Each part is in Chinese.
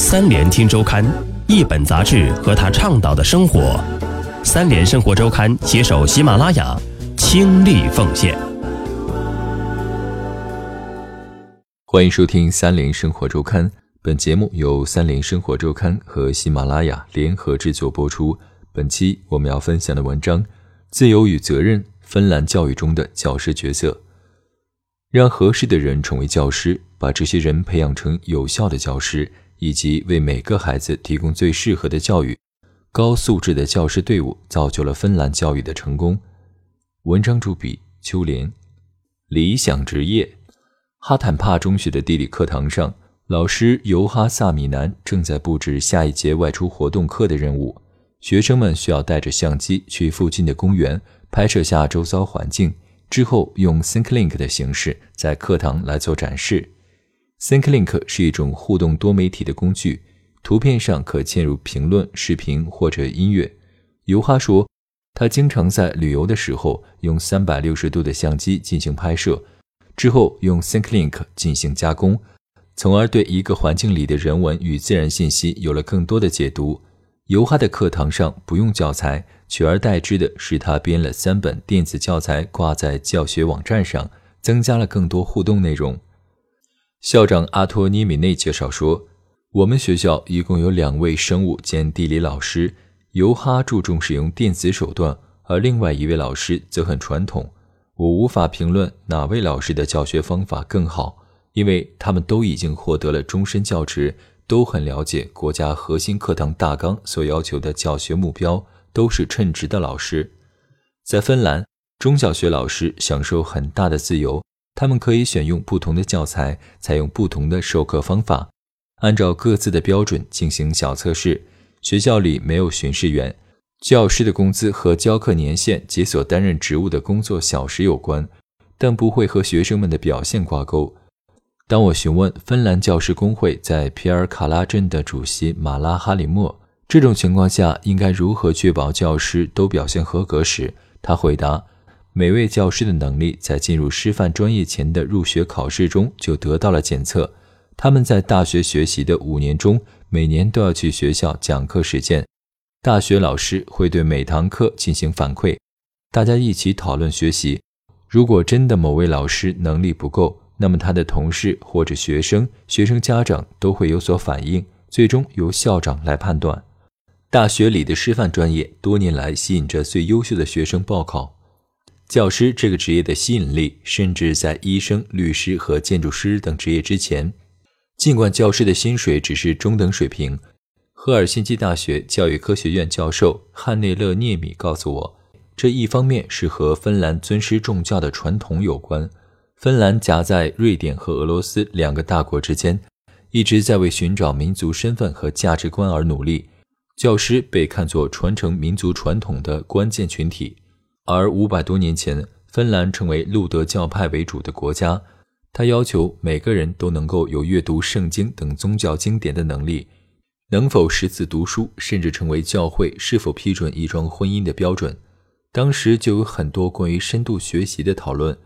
三联听周刊，一本杂志和他倡导的生活。三联生活周刊携手喜马拉雅，倾力奉献。欢迎收听三联生活周刊。本节目由三联生活周刊和喜马拉雅联合制作播出。本期我们要分享的文章：自由与责任，芬兰教育中的教师角色。让合适的人成为教师，把这些人培养成有效的教师，以及为每个孩子提供最适合的教育。高素质的教师队伍造就了芬兰教育的成功。文章主笔秋莲。理想职业。哈坦帕中学的地理课堂上，老师尤哈萨米南正在布置下一节外出活动课的任务。学生们需要带着相机去附近的公园拍摄下周遭环境。之后用 ThinkLink 的形式在课堂来做展示。ThinkLink 是一种互动多媒体的工具，图片上可嵌入评论、视频或者音乐。尤哈说，他经常在旅游的时候用三百六十度的相机进行拍摄，之后用 ThinkLink 进行加工，从而对一个环境里的人文与自然信息有了更多的解读。尤哈的课堂上不用教材。取而代之的是，他编了三本电子教材，挂在教学网站上，增加了更多互动内容。校长阿托尼米内介绍说：“我们学校一共有两位生物兼地理老师，尤哈注重使用电子手段，而另外一位老师则很传统。我无法评论哪位老师的教学方法更好，因为他们都已经获得了终身教职，都很了解国家核心课堂大纲所要求的教学目标。”都是称职的老师，在芬兰，中小学老师享受很大的自由，他们可以选用不同的教材，采用不同的授课方法，按照各自的标准进行小测试。学校里没有巡视员，教师的工资和教课年限及所担任职务的工作小时有关，但不会和学生们的表现挂钩。当我询问芬兰教师工会在皮尔卡拉镇的主席马拉哈里莫。这种情况下应该如何确保教师都表现合格时，他回答：每位教师的能力在进入师范专业前的入学考试中就得到了检测。他们在大学学习的五年中，每年都要去学校讲课实践。大学老师会对每堂课进行反馈，大家一起讨论学习。如果真的某位老师能力不够，那么他的同事或者学生、学生家长都会有所反应，最终由校长来判断。大学里的师范专业多年来吸引着最优秀的学生报考。教师这个职业的吸引力，甚至在医生、律师和建筑师等职业之前。尽管教师的薪水只是中等水平，赫尔辛基大学教育科学院教授汉内勒涅米告诉我，这一方面是和芬兰尊师重教的传统有关。芬兰夹在瑞典和俄罗斯两个大国之间，一直在为寻找民族身份和价值观而努力。教师被看作传承民族传统的关键群体，而五百多年前，芬兰成为路德教派为主的国家。他要求每个人都能够有阅读圣经等宗教经典的能力，能否识字读书，甚至成为教会是否批准一桩婚姻的标准。当时就有很多关于深度学习的讨论。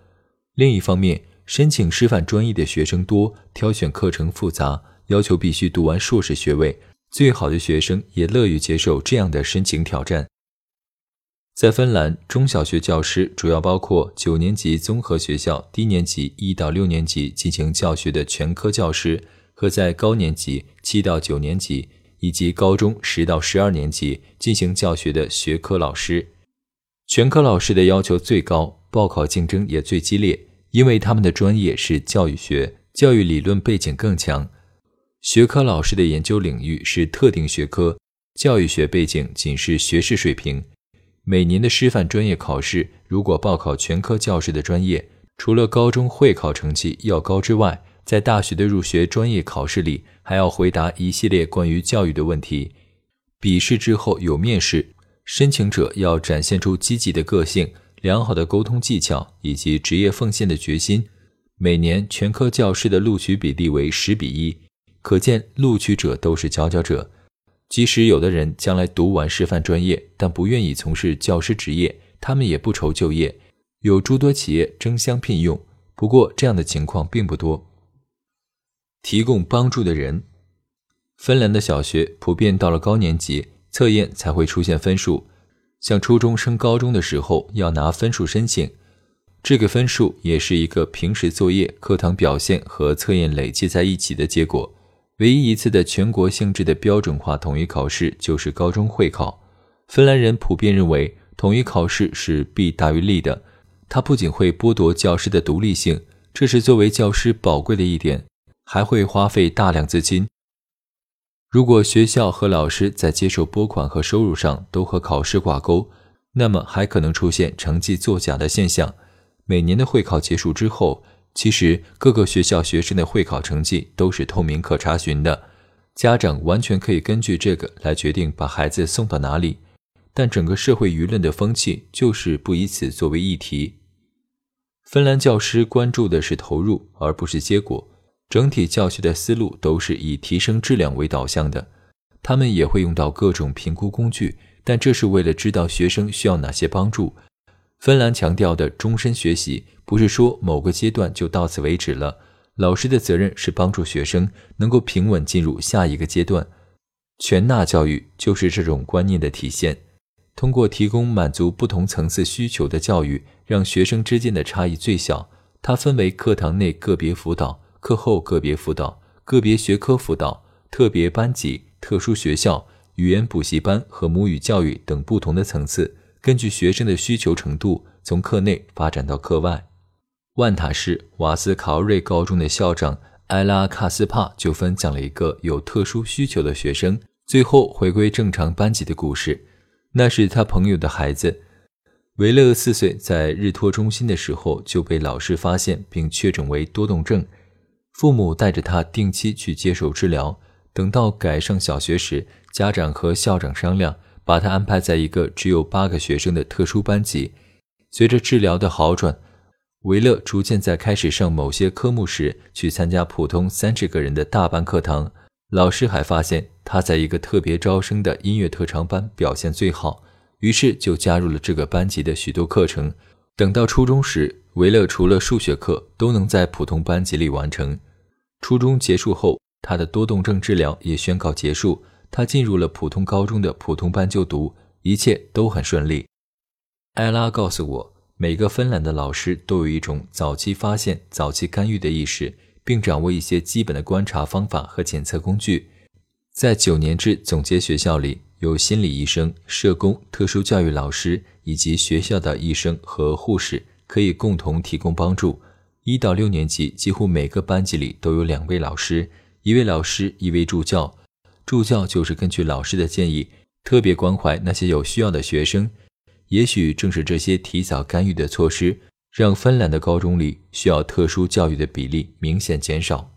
另一方面，申请师范专业的学生多，挑选课程复杂，要求必须读完硕士学位。最好的学生也乐于接受这样的申请挑战。在芬兰，中小学教师主要包括九年级综合学校低年级一到六年级进行教学的全科教师，和在高年级七到九年级以及高中十到十二年级进行教学的学科老师。全科老师的要求最高，报考竞争也最激烈，因为他们的专业是教育学，教育理论背景更强。学科老师的研究领域是特定学科，教育学背景仅是学士水平。每年的师范专业考试，如果报考全科教师的专业，除了高中会考成绩要高之外，在大学的入学专业考试里，还要回答一系列关于教育的问题。笔试之后有面试，申请者要展现出积极的个性、良好的沟通技巧以及职业奉献的决心。每年全科教师的录取比例为十比一。可见，录取者都是佼佼者。即使有的人将来读完师范专业，但不愿意从事教师职业，他们也不愁就业。有诸多企业争相聘用，不过这样的情况并不多。提供帮助的人，芬兰的小学普遍到了高年级，测验才会出现分数。像初中升高中的时候要拿分数申请，这个分数也是一个平时作业、课堂表现和测验累积在一起的结果。唯一一次的全国性质的标准化统一考试就是高中会考。芬兰人普遍认为统一考试是弊大于利的，它不仅会剥夺教师的独立性，这是作为教师宝贵的一点，还会花费大量资金。如果学校和老师在接受拨款和收入上都和考试挂钩，那么还可能出现成绩作假的现象。每年的会考结束之后，其实各个学校学生的会考成绩都是透明可查询的，家长完全可以根据这个来决定把孩子送到哪里。但整个社会舆论的风气就是不以此作为议题。芬兰教师关注的是投入，而不是结果。整体教学的思路都是以提升质量为导向的，他们也会用到各种评估工具，但这是为了知道学生需要哪些帮助。芬兰强调的终身学习，不是说某个阶段就到此为止了。老师的责任是帮助学生能够平稳进入下一个阶段。全纳教育就是这种观念的体现，通过提供满足不同层次需求的教育，让学生之间的差异最小。它分为课堂内个别辅导。课后个别辅导、个别学科辅导、特别班级、特殊学校、语言补习班和母语教育等不同的层次，根据学生的需求程度，从课内发展到课外。万塔市瓦斯考瑞高中的校长埃拉卡斯帕就分享了一个有特殊需求的学生最后回归正常班级的故事。那是他朋友的孩子维勒，四岁在日托中心的时候就被老师发现并确诊为多动症。父母带着他定期去接受治疗，等到改上小学时，家长和校长商量，把他安排在一个只有八个学生的特殊班级。随着治疗的好转，维勒逐渐在开始上某些科目时去参加普通三十个人的大班课堂。老师还发现他在一个特别招生的音乐特长班表现最好，于是就加入了这个班级的许多课程。等到初中时，维勒除了数学课都能在普通班级里完成。初中结束后，他的多动症治疗也宣告结束，他进入了普通高中的普通班就读，一切都很顺利。艾拉告诉我，每个芬兰的老师都有一种早期发现、早期干预的意识，并掌握一些基本的观察方法和检测工具。在九年制总结学校里，有心理医生、社工、特殊教育老师以及学校的医生和护士。可以共同提供帮助。一到六年级，几乎每个班级里都有两位老师，一位老师，一位助教。助教就是根据老师的建议，特别关怀那些有需要的学生。也许正是这些提早干预的措施，让芬兰的高中里需要特殊教育的比例明显减少。